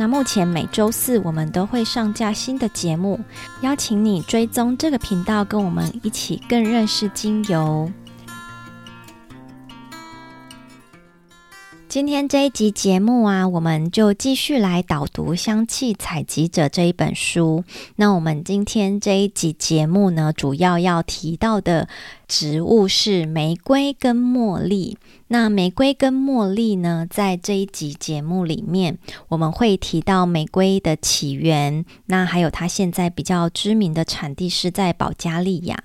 那目前每周四我们都会上架新的节目，邀请你追踪这个频道，跟我们一起更认识精油。今天这一集节目啊，我们就继续来导读《香气采集者》这一本书。那我们今天这一集节目呢，主要要提到的植物是玫瑰跟茉莉。那玫瑰跟茉莉呢，在这一集节目里面，我们会提到玫瑰的起源，那还有它现在比较知名的产地是在保加利亚，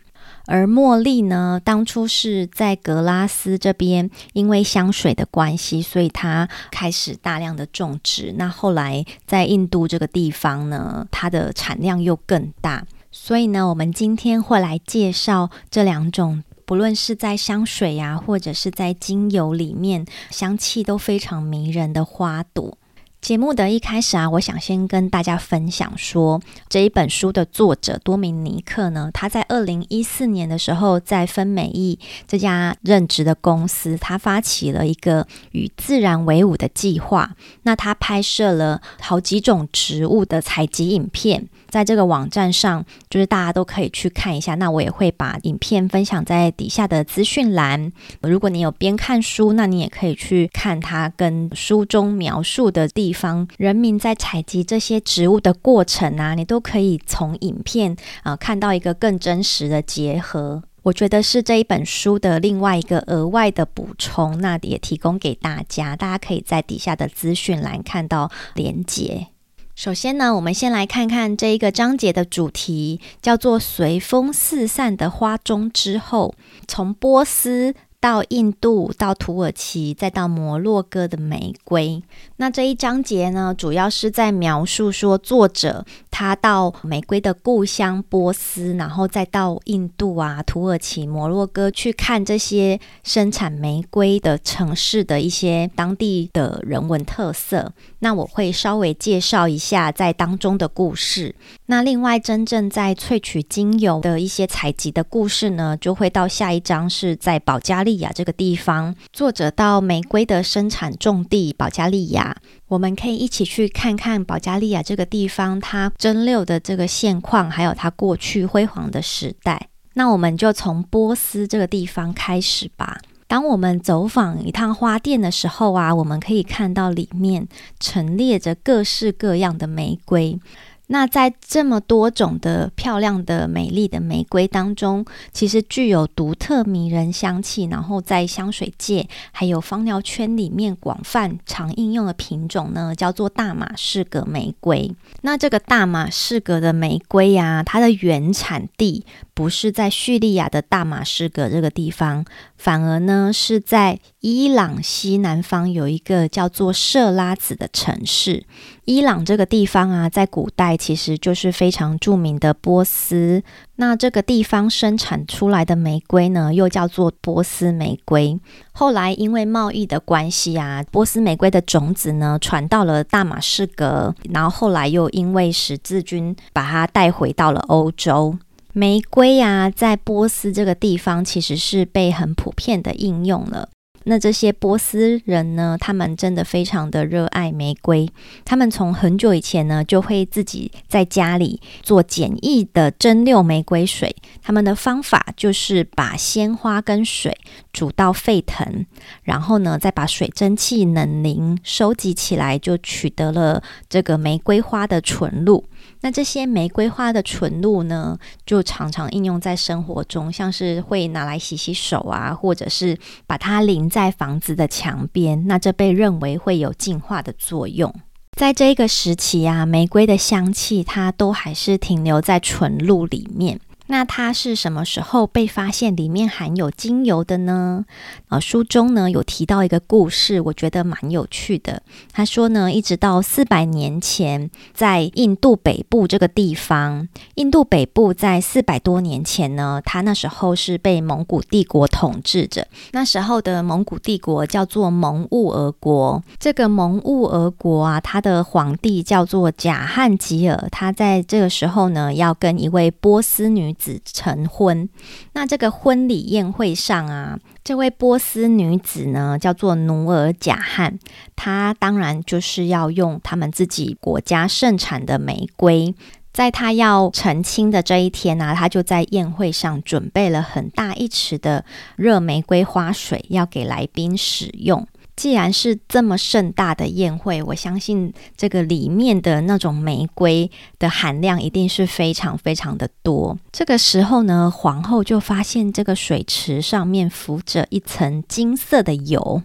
而茉莉呢，当初是在格拉斯这边，因为香水的关系，所以它开始大量的种植。那后来在印度这个地方呢，它的产量又更大，所以呢，我们今天会来介绍这两种。不论是在香水呀，或者是在精油里面，香气都非常迷人的花朵。节目的一开始啊，我想先跟大家分享说，这一本书的作者多明尼克呢，他在二零一四年的时候，在芬美意这家任职的公司，他发起了一个与自然为伍的计划。那他拍摄了好几种植物的采集影片，在这个网站上，就是大家都可以去看一下。那我也会把影片分享在底下的资讯栏。如果你有边看书，那你也可以去看它跟书中描述的地方。人民在采集这些植物的过程啊，你都可以从影片啊、看到一个更真实的结合。我觉得是这一本书的另外一个额外的补充，那也提供给大家，大家可以在底下的资讯栏看到连接。首先呢，我们先来看看这一个章节的主题，叫做“随风四散的花中之后”，从波斯。到印度，到土耳其，再到摩洛哥的玫瑰。那这一章节呢，主要是在描述说，作者他到玫瑰的故乡波斯，然后再到印度啊、土耳其、摩洛哥去看这些生产玫瑰的城市的一些当地的人文特色。那我会稍微介绍一下在当中的故事。那另外，真正在萃取精油的一些采集的故事呢，就会到下一章是在保加利亚这个地方，作者到玫瑰的生产种地保加利亚，我们可以一起去看看保加利亚这个地方它蒸馏的这个现况，还有它过去辉煌的时代。那我们就从波斯这个地方开始吧。当我们走访一趟花店的时候啊，我们可以看到里面陈列着各式各样的玫瑰。那在这么多种的漂亮的、美丽的玫瑰当中，其实具有独特迷人香气，然后在香水界还有芳疗圈里面广泛常应用的品种呢，叫做大马士革玫瑰。那这个大马士革的玫瑰呀、它的原产地不是在叙利亚的大马士革这个地方，反而呢是在伊朗西南方有一个叫做设拉子的城市。伊朗这个地方啊，在古代其实就是非常著名的波斯。那这个地方生产出来的玫瑰呢，又叫做波斯玫瑰。后来因为贸易的关系啊，波斯玫瑰的种子呢，传到了大马士革，然后后来又因为十字军把它带回到了欧洲。玫瑰啊，在波斯这个地方其实是被很普遍的应用了。那这些波斯人呢，他们真的非常的热爱玫瑰。他们从很久以前呢，就会自己在家里做简易的蒸馏玫瑰水。他们的方法就是把鲜花跟水煮到沸腾，然后呢，再把水蒸气冷凝收集起来，就取得了这个玫瑰花的纯露。那这些玫瑰花的纯露呢，就常常应用在生活中，像是会拿来洗洗手啊，或者是把它淋在房子的墙边。那这被认为会有净化的作用。在这个时期啊，玫瑰的香气它都还是停留在纯露里面。那它是什么时候被发现里面含有精油的呢？啊，书中呢有提到一个故事，我觉得蛮有趣的。他说呢，一直到四百年前，在印度北部这个地方，印度北部在四百多年前呢，它那时候是被蒙古帝国统治着。那时候的蒙古帝国叫做蒙兀儿国。这个蒙兀儿国啊，它的皇帝叫做贾汉吉尔。他在这个时候呢，要跟一位波斯女子成婚，那这个婚礼宴会上啊，这位波斯女子呢叫做努尔贾汉，她当然就是要用他们自己国家盛产的玫瑰，在她要成亲的这一天呢、她就在宴会上准备了很大一池的热玫瑰花水，要给来宾使用。既然是这么盛大的宴会，我相信这个里面的那种玫瑰的含量一定是非常非常的多。这个时候呢，皇后就发现这个水池上面浮着一层金色的油，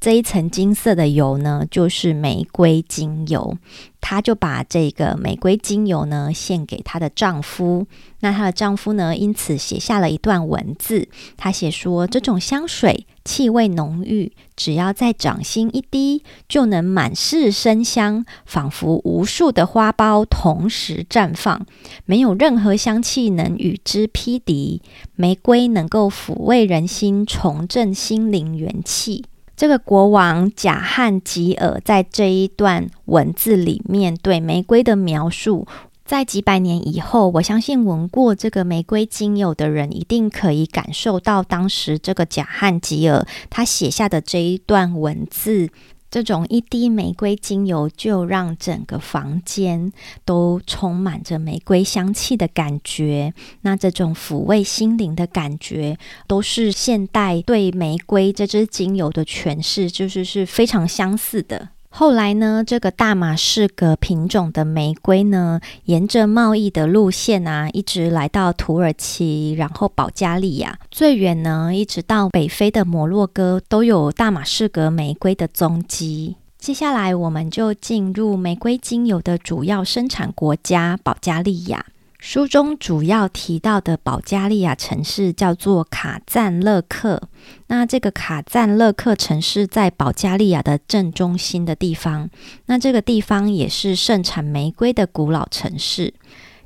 这一层金色的油呢，就是玫瑰精油。她就把这个玫瑰精油呢献给她的丈夫，那她的丈夫呢因此写下了一段文字，他写说，这种香水气味浓郁，只要在掌心一滴，就能满室生香，仿佛无数的花苞同时绽放，没有任何香气能与之匹敌。玫瑰能够抚慰人心，重振心灵元气。这个国王贾汉吉尔在这一段文字里面对玫瑰的描述，在几百年以后，我相信闻过这个玫瑰精油的人一定可以感受到当时这个贾汉吉尔他写下的这一段文字。这种一滴玫瑰精油就让整个房间都充满着玫瑰香气的感觉，那这种抚慰心灵的感觉，都是现代对玫瑰这支精油的诠释，就是是非常相似的。后来呢，这个大马士革品种的玫瑰呢，沿着贸易的路线啊，一直来到土耳其，然后保加利亚，最远呢，一直到北非的摩洛哥，都有大马士革玫瑰的踪迹。接下来，我们就进入玫瑰精油的主要生产国家——保加利亚。书中主要提到的保加利亚城市叫做卡赞勒克。那这个卡赞勒克城市在保加利亚的正中心的地方。那这个地方也是盛产玫瑰的古老城市。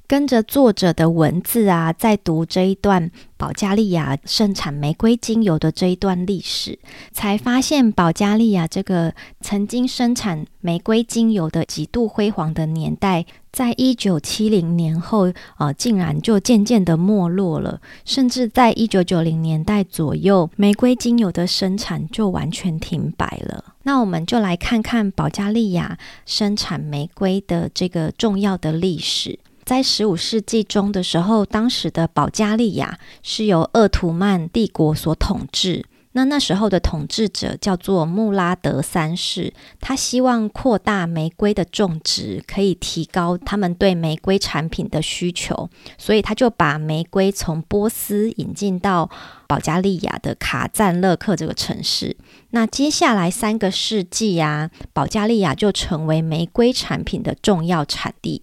跟着作者的文字啊，在读这一段保加利亚盛产玫瑰精油的这一段历史，才发现保加利亚这个曾经生产玫瑰精油的极度辉煌的年代，在一九七零年后，呃，竟然就渐渐的没落了，甚至在一九九零年代左右，玫瑰精油的生产就完全停摆了。那我们就来看看保加利亚生产玫瑰的这个重要的历史。在十五世纪中的时候，当时的保加利亚是由鄂图曼帝国所统治。那那时候的统治者叫做穆拉德三世，他希望扩大玫瑰的种植，可以提高他们对玫瑰产品的需求，所以他就把玫瑰从波斯引进到保加利亚的卡赞勒克这个城市。那接下来三个世纪啊，保加利亚就成为玫瑰产品的重要产地。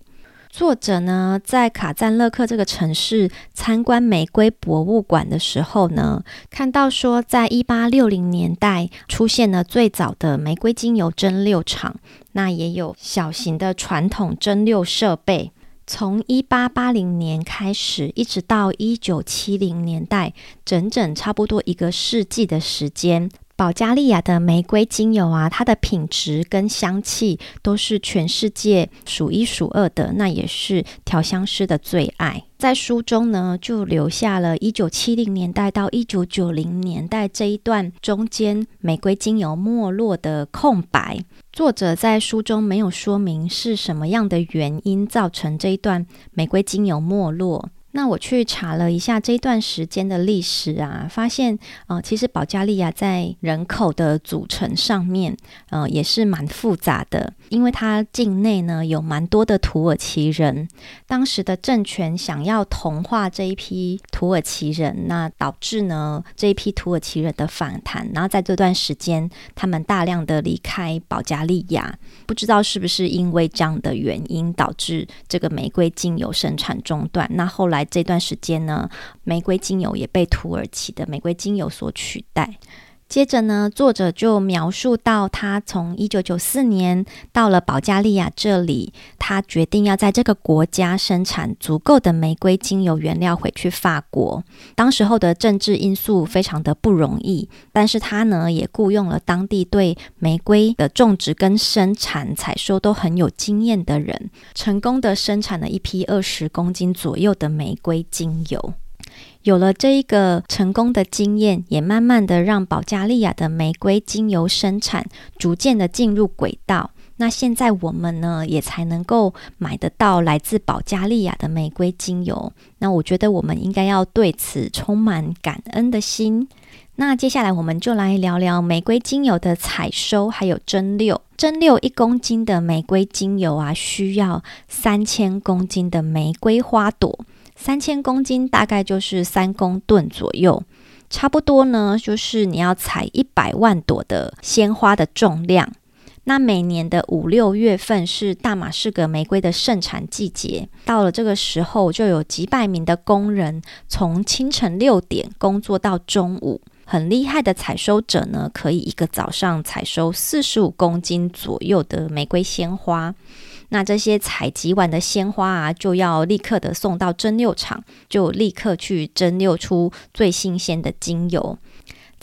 作者呢，在卡赞勒克这个城市参观玫瑰博物馆的时候呢，看到说，在一八六零年代出现了最早的玫瑰精油蒸馏厂，那也有小型的传统蒸馏设备。从一八八零年开始，一直到一九七零年代，整整差不多一个世纪的时间。保加利亚的玫瑰精油啊，它的品质跟香气都是全世界数一数二的，那也是调香师的最爱。在书中呢，就留下了一九七零年代到一九九零年代这一段中间玫瑰精油没落的空白。作者在书中没有说明是什么样的原因造成这一段玫瑰精油没落。那我去查了一下这段时间的历史啊，发现呃，其实保加利亚在人口的组成上面，呃，也是蛮复杂的，因为它境内呢有蛮多的土耳其人，当时的政权想要同化这一批土耳其人，那导致呢这一批土耳其人的反弹，然后在这段时间，他们大量的离开保加利亚，不知道是不是因为这样的原因导致这个玫瑰精油生产中断，那后来。这段时间呢，玫瑰精油也被土耳其的玫瑰精油所取代。接着呢，作者就描述到，他从一九九四年到了保加利亚这里，他决定要在这个国家生产足够的玫瑰精油原料回去法国。当时候的政治因素非常的不容易，但是他呢也雇佣了当地对玫瑰的种植跟生产采收都很有经验的人，成功的生产了一批二十公斤左右的玫瑰精油。有了这一个成功的经验，也慢慢的让保加利亚的玫瑰精油生产逐渐的进入轨道。那现在我们呢，也才能够买得到来自保加利亚的玫瑰精油。那我觉得我们应该要对此充满感恩的心。那接下来我们就来聊聊玫瑰精油的采收还有蒸馏。蒸馏一公斤的玫瑰精油啊，需要三千公斤的玫瑰花朵。三千公斤大概就是三公吨左右，差不多呢，就是你要采一百万朵的鲜花的重量。那每年的五六月份是大马士革玫瑰的盛产季节，到了这个时候，就有几百名的工人从清晨六点工作到中午。很厉害的采收者呢，可以一个早上采收四十五公斤左右的玫瑰鲜花。那这些采集完的鲜花啊，就要立刻的送到蒸馏厂，就立刻去蒸馏出最新鲜的精油。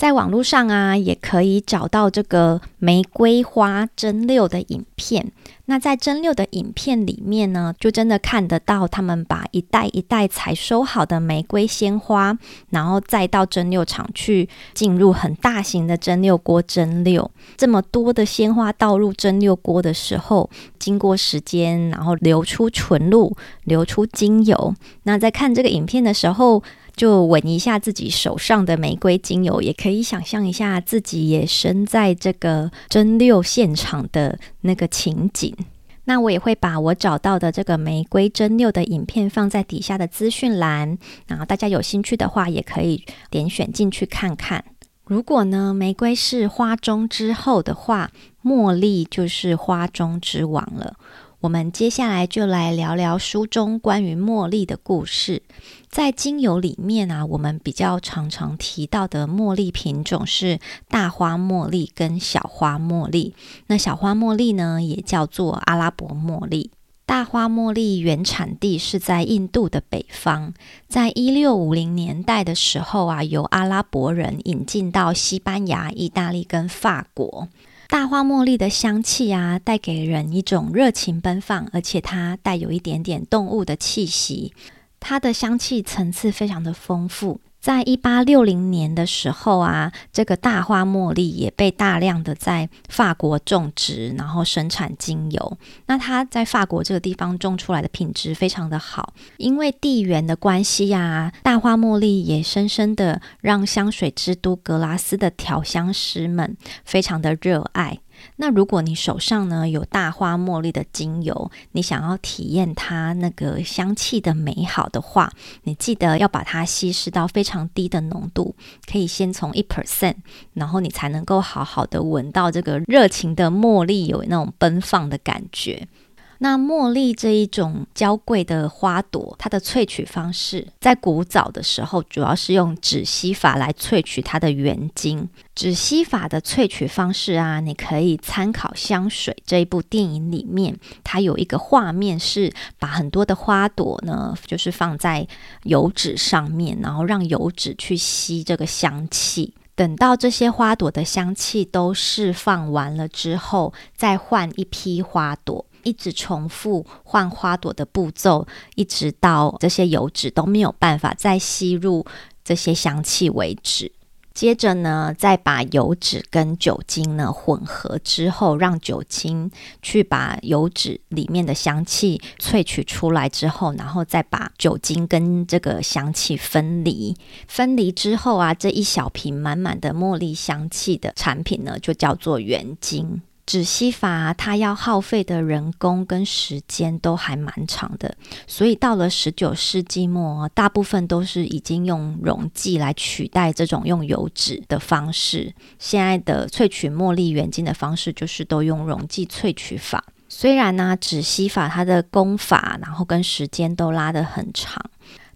在网络上啊，也可以找到这个玫瑰花蒸馏的影片。那在蒸馏的影片里面呢，就真的看得到他们把一袋一袋采收好的玫瑰鲜花，然后再到蒸馏厂去进入很大型的蒸馏锅蒸馏。这么多的鲜花倒入蒸馏锅的时候，经过时间，然后流出纯露，流出精油。那在看这个影片的时候，就闻一下自己手上的玫瑰精油，也可以想象一下自己也身在这个蒸馏现场的那个情景。那我也会把我找到的这个玫瑰蒸馏的影片放在底下的资讯栏，然后大家有兴趣的话，也可以点选进去看看。如果呢，玫瑰是花中之后的话，茉莉就是花中之王了。我们接下来就来聊聊书中关于茉莉的故事。在精油里面啊，我们比较常常提到的茉莉品种是大花茉莉跟小花茉莉。那小花茉莉呢，也叫做阿拉伯茉莉。大花茉莉原产地是在印度的北方，在一六五零年代的时候啊，由阿拉伯人引进到西班牙、意大利跟法国。大花茉莉的香气啊，带给人一种热情奔放，而且它带有一点点动物的气息。它的香气层次非常的丰富。在一八六零年的时候啊，这个大花茉莉也被大量的在法国种植，然后生产精油。那它在法国这个地方种出来的品质非常的好，因为地缘的关系呀、大花茉莉也深深的让香水之都格拉斯的调香师们非常的热爱。那如果你手上呢有大花茉莉的精油，你想要体验它那个香气的美好的话，你记得要把它稀释到非常低的浓度，可以先从一 percent，然后你才能够好好的闻到这个热情的茉莉有那种奔放的感觉。那茉莉这一种娇贵的花朵，它的萃取方式，在古早的时候，主要是用止吸法来萃取它的原精。止吸法的萃取方式啊，你可以参考《香水》这一部电影里面，它有一个画面是把很多的花朵呢，就是放在油脂上面，然后让油脂去吸这个香气。等到这些花朵的香气都释放完了之后，再换一批花朵。一直重复换花朵的步骤，一直到这些油脂都没有办法再吸入这些香气为止。接着呢，再把油脂跟酒精呢混合之后，让酒精去把油脂里面的香气萃取出来之后，然后再把酒精跟这个香气分离。分离之后啊，这一小瓶满满的茉莉香气的产品呢，就叫做原精。止吸法，它要耗费的人工跟时间都还蛮长的，所以到了十九世纪末，大部分都是已经用溶剂来取代这种用油脂的方式。现在的萃取茉莉原精的方式，就是都用溶剂萃取法。虽然呢，止吸法它的功法，然后跟时间都拉得很长。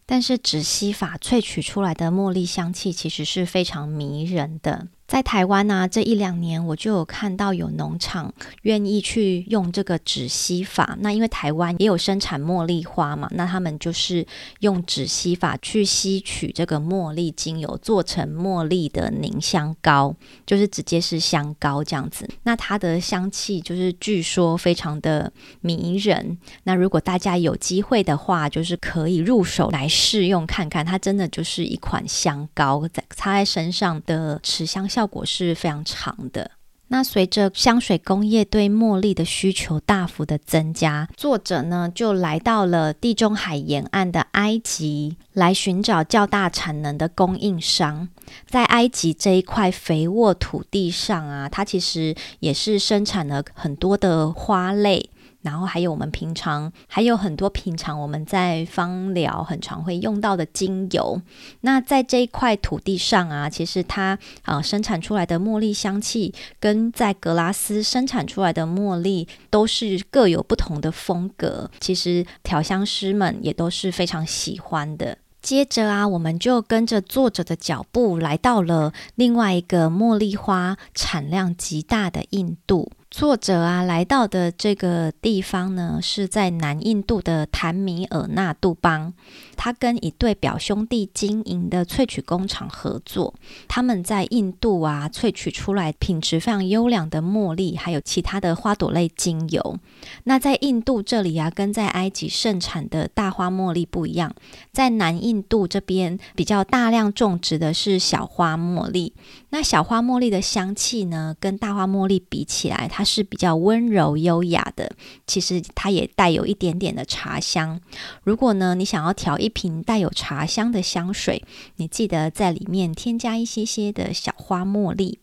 但是止吸法萃取出来的茉莉香气其实是非常迷人的。在台湾呢、这一两年我就有看到有农场愿意去用这个止吸法。那因为台湾也有生产茉莉花嘛，那他们就是用止吸法去吸取这个茉莉精油，做成茉莉的凝香膏，就是直接是香膏这样子。那它的香气就是据说非常的迷人。那如果大家有机会的话，就是可以入手来试用看看，它真的就是一款香膏，在擦在身上的持香效果是非常长的。那随着香水工业对茉莉的需求大幅的增加，作者呢就来到了地中海沿岸的埃及，来寻找较大产能的供应商。在埃及这一块肥沃土地上啊，它其实也是生产了很多的花类。然后还有我们平常还有很多平常我们在芳疗很常会用到的精油。那在这一块土地上啊，其实它啊、生产出来的茉莉香气，跟在格拉斯生产出来的茉莉都是各有不同的风格。其实调香师们也都是非常喜欢的。接着啊，我们就跟着作者的脚步来到了另外一个茉莉花产量极大的印度。作者啊，来到的这个地方呢，是在南印度的坦米尔纳杜邦。他跟一对表兄弟经营的萃取工厂合作，他们在印度啊萃取出来品质非常优良的茉莉，还有其他的花朵类精油。那在印度这里啊，跟在埃及盛产的大花茉莉不一样，在南印度这边比较大量种植的是小花茉莉。那小花茉莉的香气呢，跟大花茉莉比起来，它是比较温柔优雅的。其实它也带有一点点的茶香。如果呢，你想要调一瓶带有茶香的香水，你记得在里面添加一些些的小花茉莉。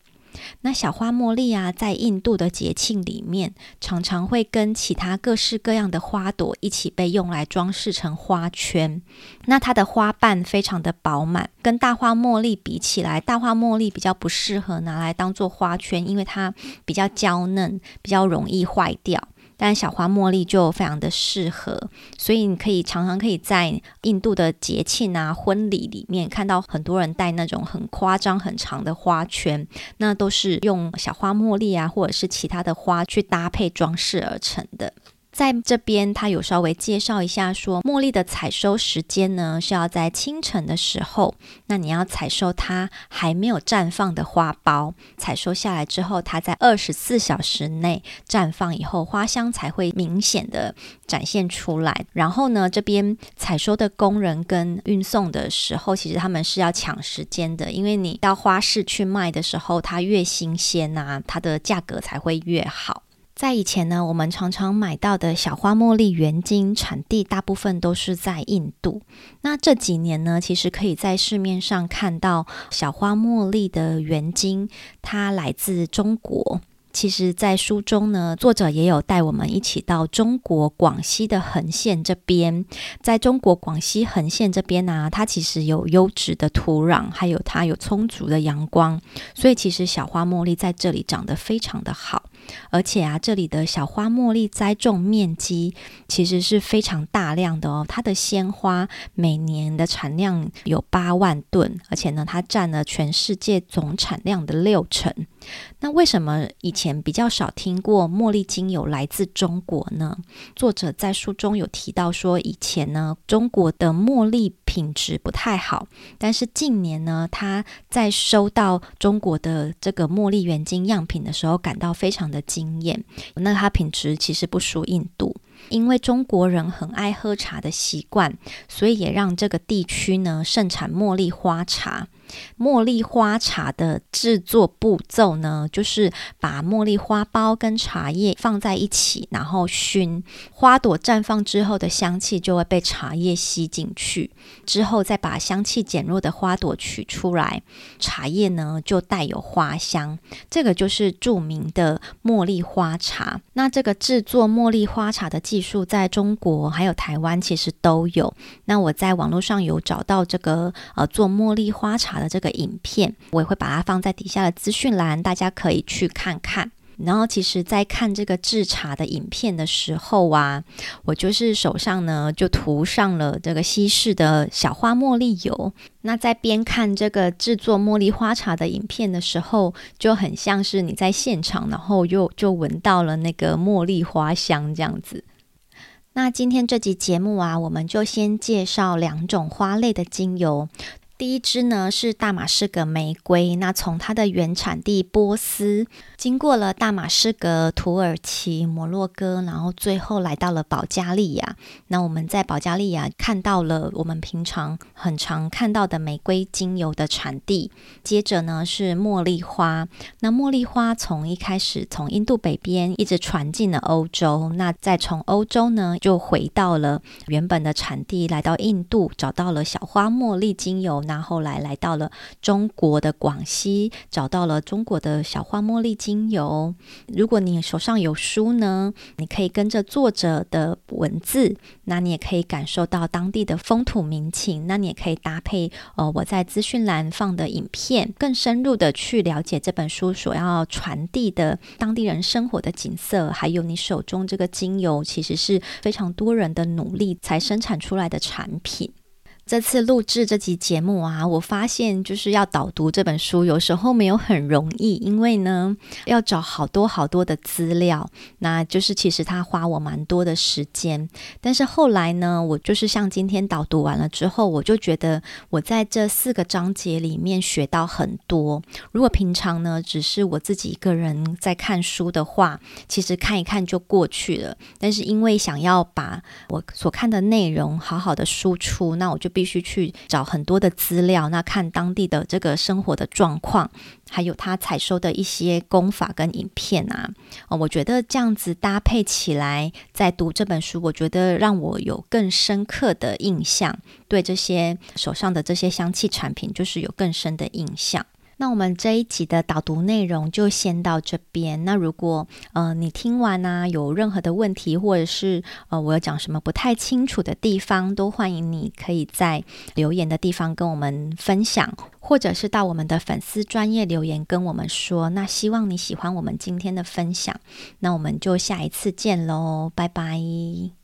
那小花茉莉啊，在印度的节庆里面，常常会跟其他各式各样的花朵一起被用来装饰成花圈。那它的花瓣非常的饱满，跟大花茉莉比起来，大花茉莉比较不适合拿来当做花圈，因为它比较娇嫩，比较容易坏掉。但小花茉莉就非常的适合，所以你可以常常可以在印度的节庆啊、婚礼里面看到很多人戴那种很夸张、很长的花圈，那都是用小花茉莉啊，或者是其他的花去搭配装饰而成的。在这边，他有稍微介绍一下说，茉莉的采收时间呢是要在清晨的时候。那你要采收它还没有绽放的花苞，采收下来之后，它在二十四小时内绽放以后，花香才会明显的展现出来。然后呢，这边采收的工人跟运送的时候，其实他们是要抢时间的，因为你到花市去卖的时候，它越新鲜啊，它的价格才会越好。在以前呢，我们常常买到的小花茉莉原晶产地大部分都是在印度。那这几年呢，其实可以在市面上看到小花茉莉的原晶，它来自中国。其实，在书中呢，作者也有带我们一起到中国广西的横县这边。在中国广西横县这边呢、它其实有优质的土壤，还有它有充足的阳光，所以其实小花茉莉在这里长得非常的好。而且啊，这里的小花茉莉栽种面积其实是非常大量的哦。它的鲜花每年的产量有八万吨，而且呢，它占了全世界总产量的六成。那为什么以前比较少听过茉莉精油来自中国呢？作者在书中有提到说，以前呢，中国的茉莉品质不太好，但是近年呢，他在收到中国的这个茉莉原晶样品的时候，感到非常的惊艳。那它品质其实不输印度。因为中国人很爱喝茶的习惯，所以也让这个地区呢盛产茉莉花茶。茉莉花茶的制作步骤呢，就是把茉莉花苞跟茶叶放在一起，然后熏。花朵绽放之后的香气就会被茶叶吸进去，之后再把香气减弱的花朵取出来，茶叶呢就带有花香。这个就是著名的茉莉花茶。那这个制作茉莉花茶的。技术在中国还有台湾其实都有。那我在网络上有找到这个呃做茉莉花茶的这个影片，我也会把它放在底下的资讯栏，大家可以去看看。然后，其实，在看这个制茶的影片的时候啊，我就是手上呢就涂上了这个稀释的小花茉莉油。那在边看这个制作茉莉花茶的影片的时候，就很像是你在现场，然后又就闻到了那个茉莉花香这样子。那今天这集节目啊，我们就先介绍两种花类的精油。第一支呢是大马士革玫瑰，那从它的原产地波斯，经过了大马士革、土耳其、摩洛哥，然后最后来到了保加利亚。那我们在保加利亚看到了我们平常很常看到的玫瑰精油的产地。接着呢是茉莉花，那茉莉花从一开始从印度北边一直传进了欧洲，那再从欧洲呢就回到了原本的产地，来到印度，找到了小花茉莉精油。那后来来到了中国的广西，找到了中国的小花茉莉精油。如果你手上有书呢，你可以跟着作者的文字，那你也可以感受到当地的风土民情。那你也可以搭配呃我在资讯栏放的影片，更深入的去了解这本书所要传递的当地人生活的景色，还有你手中这个精油其实是非常多人的努力才生产出来的产品。这次录制这集节目啊，我发现就是要导读这本书，有时候没有很容易，因为呢 要找好多好多的资料，那就是其实它花我蛮多的时间。但是后来呢，我就是像今天导读完了之后，我就觉得我在这四个章节里面学到很多。如果平常呢只是我自己一个人在看书的话，其实看一看就过去了。但是因为想要把我所看的内容好好的输出，那我就必须去找很多的资料，那看当地的这个生活的状况，还有他采收的一些功法跟影片啊，哦，我觉得这样子搭配起来，在读这本书，我觉得让我有更深刻的印象，对这些手上的这些香气产品，就是有更深的印象。那我们这一集的导读内容就先到这边。那如果呃你听完呢、有任何的问题，或者是呃我有讲什么不太清楚的地方，都欢迎你可以在留言的地方跟我们分享，或者是到我们的粉丝专业留言跟我们说。那希望你喜欢我们今天的分享，那我们就下一次见喽，拜拜。